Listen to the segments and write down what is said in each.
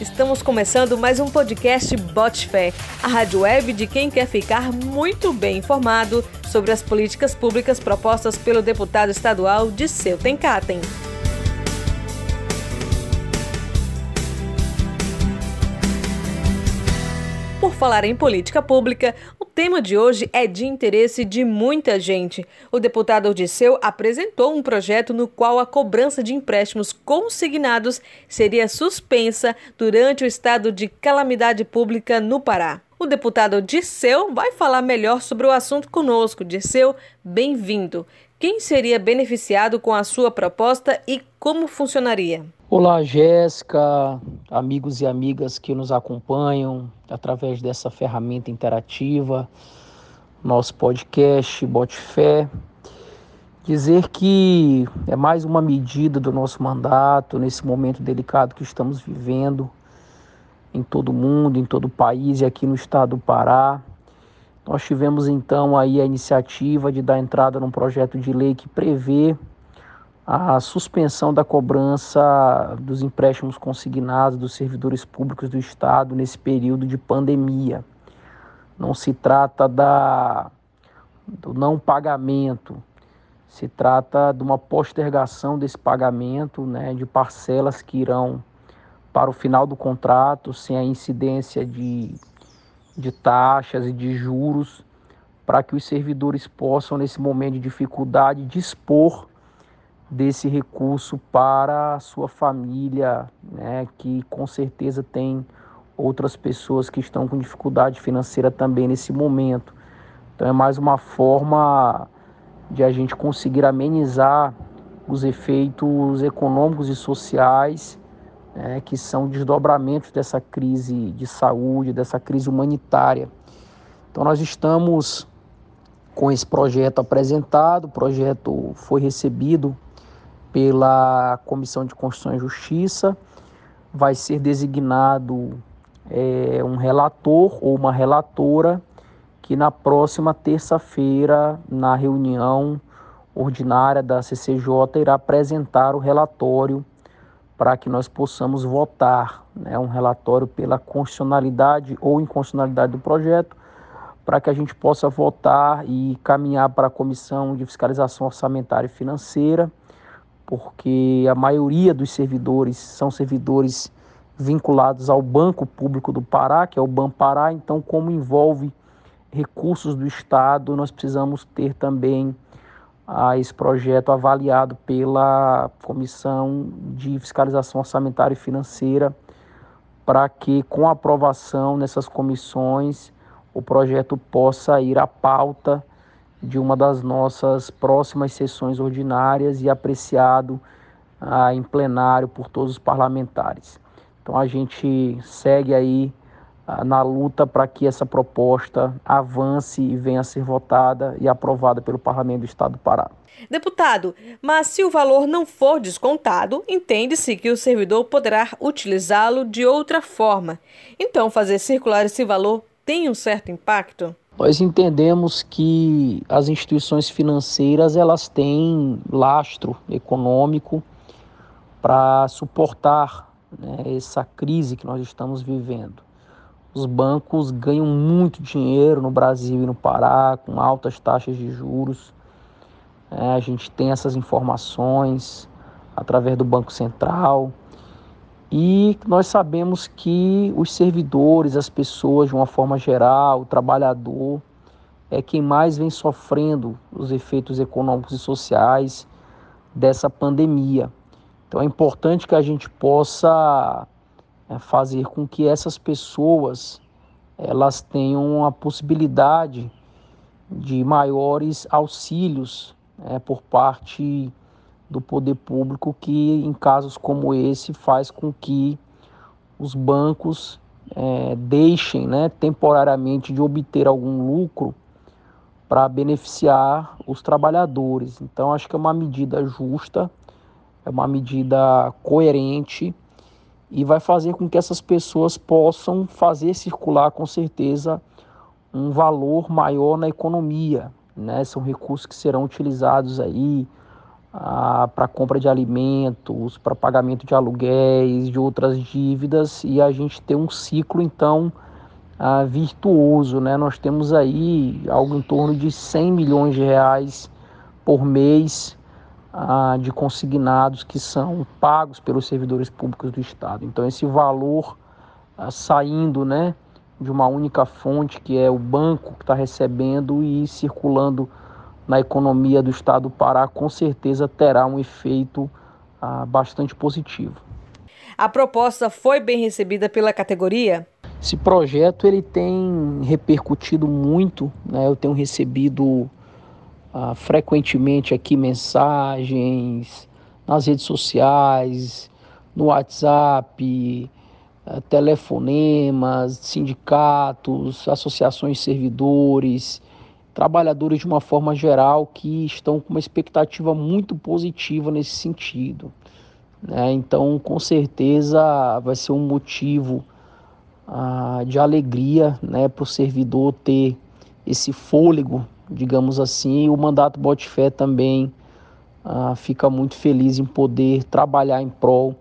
Estamos começando mais um podcast Bote Fé, a rádio web de quem quer ficar muito bem informado sobre as políticas públicas propostas pelo deputado estadual de Seu Tencatem. Por falar em política pública, tema de hoje é de interesse de muita gente. O deputado Odisseu apresentou um projeto no qual a cobrança de empréstimos consignados seria suspensa durante o estado de calamidade pública no Pará. O deputado Disseu vai falar melhor sobre o assunto conosco. Disseu, bem-vindo. Quem seria beneficiado com a sua proposta e como funcionaria? Olá, Jéssica, amigos e amigas que nos acompanham através dessa ferramenta interativa, nosso podcast Bote Fé. Dizer que é mais uma medida do nosso mandato nesse momento delicado que estamos vivendo em todo o mundo, em todo o país e aqui no estado do Pará. Nós tivemos então aí a iniciativa de dar entrada num projeto de lei que prevê a suspensão da cobrança dos empréstimos consignados dos servidores públicos do Estado nesse período de pandemia. Não se trata da, do não pagamento, se trata de uma postergação desse pagamento né, de parcelas que irão para o final do contrato, sem a incidência de, de taxas e de juros, para que os servidores possam, nesse momento de dificuldade, dispor desse recurso para a sua família, né, que com certeza tem outras pessoas que estão com dificuldade financeira também nesse momento. Então é mais uma forma de a gente conseguir amenizar os efeitos econômicos e sociais né, que são desdobramentos dessa crise de saúde, dessa crise humanitária. Então nós estamos com esse projeto apresentado, o projeto foi recebido pela Comissão de Constituição e Justiça. Vai ser designado é, um relator ou uma relatora que na próxima terça-feira, na reunião ordinária da CCJ, irá apresentar o relatório para que nós possamos votar né, um relatório pela constitucionalidade ou inconstitucionalidade do projeto, para que a gente possa votar e caminhar para a Comissão de Fiscalização Orçamentária e Financeira porque a maioria dos servidores são servidores vinculados ao Banco Público do Pará, que é o Banpará, então como envolve recursos do Estado, nós precisamos ter também ah, esse projeto avaliado pela Comissão de Fiscalização Orçamentária e Financeira, para que com aprovação nessas comissões o projeto possa ir à pauta de uma das nossas próximas sessões ordinárias e apreciado ah, em plenário por todos os parlamentares. Então a gente segue aí ah, na luta para que essa proposta avance e venha a ser votada e aprovada pelo Parlamento do Estado do Pará. Deputado, mas se o valor não for descontado, entende-se que o servidor poderá utilizá-lo de outra forma. Então, fazer circular esse valor tem um certo impacto? Nós entendemos que as instituições financeiras elas têm lastro econômico para suportar né, essa crise que nós estamos vivendo. Os bancos ganham muito dinheiro no Brasil e no Pará, com altas taxas de juros. É, a gente tem essas informações através do Banco Central. E nós sabemos que os servidores, as pessoas de uma forma geral, o trabalhador, é quem mais vem sofrendo os efeitos econômicos e sociais dessa pandemia. Então é importante que a gente possa é, fazer com que essas pessoas elas tenham a possibilidade de maiores auxílios é, por parte do poder público que, em casos como esse, faz com que os bancos é, deixem né, temporariamente de obter algum lucro para beneficiar os trabalhadores. Então, acho que é uma medida justa, é uma medida coerente e vai fazer com que essas pessoas possam fazer circular, com certeza, um valor maior na economia. Né? São recursos que serão utilizados aí ah, para compra de alimentos, para pagamento de aluguéis, de outras dívidas e a gente ter um ciclo então ah, virtuoso, né? Nós temos aí algo em torno de 100 milhões de reais por mês ah, de consignados que são pagos pelos servidores públicos do Estado. Então esse valor saindo, né, de uma única fonte que é o banco que está recebendo e circulando na economia do estado do Pará, com certeza terá um efeito ah, bastante positivo. A proposta foi bem recebida pela categoria? Esse projeto ele tem repercutido muito, né? eu tenho recebido ah, frequentemente aqui mensagens nas redes sociais, no WhatsApp, ah, telefonemas, sindicatos, associações de servidores, trabalhadores de uma forma geral que estão com uma expectativa muito positiva nesse sentido. Né? Então, com certeza, vai ser um motivo ah, de alegria né, para o servidor ter esse fôlego, digamos assim, e o mandato Botifé também ah, fica muito feliz em poder trabalhar em prol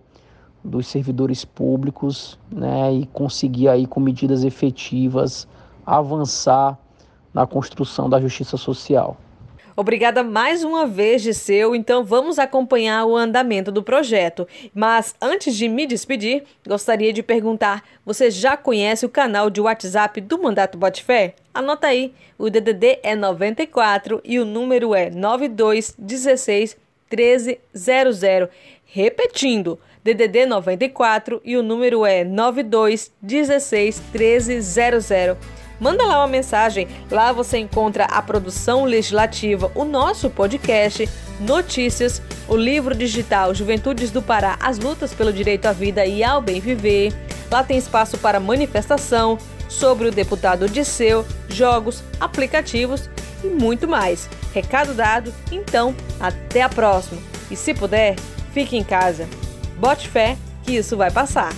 dos servidores públicos né, e conseguir aí com medidas efetivas avançar na construção da justiça social. Obrigada mais uma vez, Giseu. Então vamos acompanhar o andamento do projeto. Mas antes de me despedir, gostaria de perguntar: você já conhece o canal de WhatsApp do Mandato Botifé? Anota aí, o DDD é 94 e o número é 9216 1300. Repetindo, DDD 94 e o número é 9216 1300 manda lá uma mensagem. Lá você encontra a produção legislativa, o nosso podcast, notícias, o livro digital Juventudes do Pará, as lutas pelo direito à vida e ao bem viver. Lá tem espaço para manifestação sobre o deputado Disseu, jogos, aplicativos e muito mais. Recado dado, então até a próxima. E se puder, fique em casa. Bote fé que isso vai passar.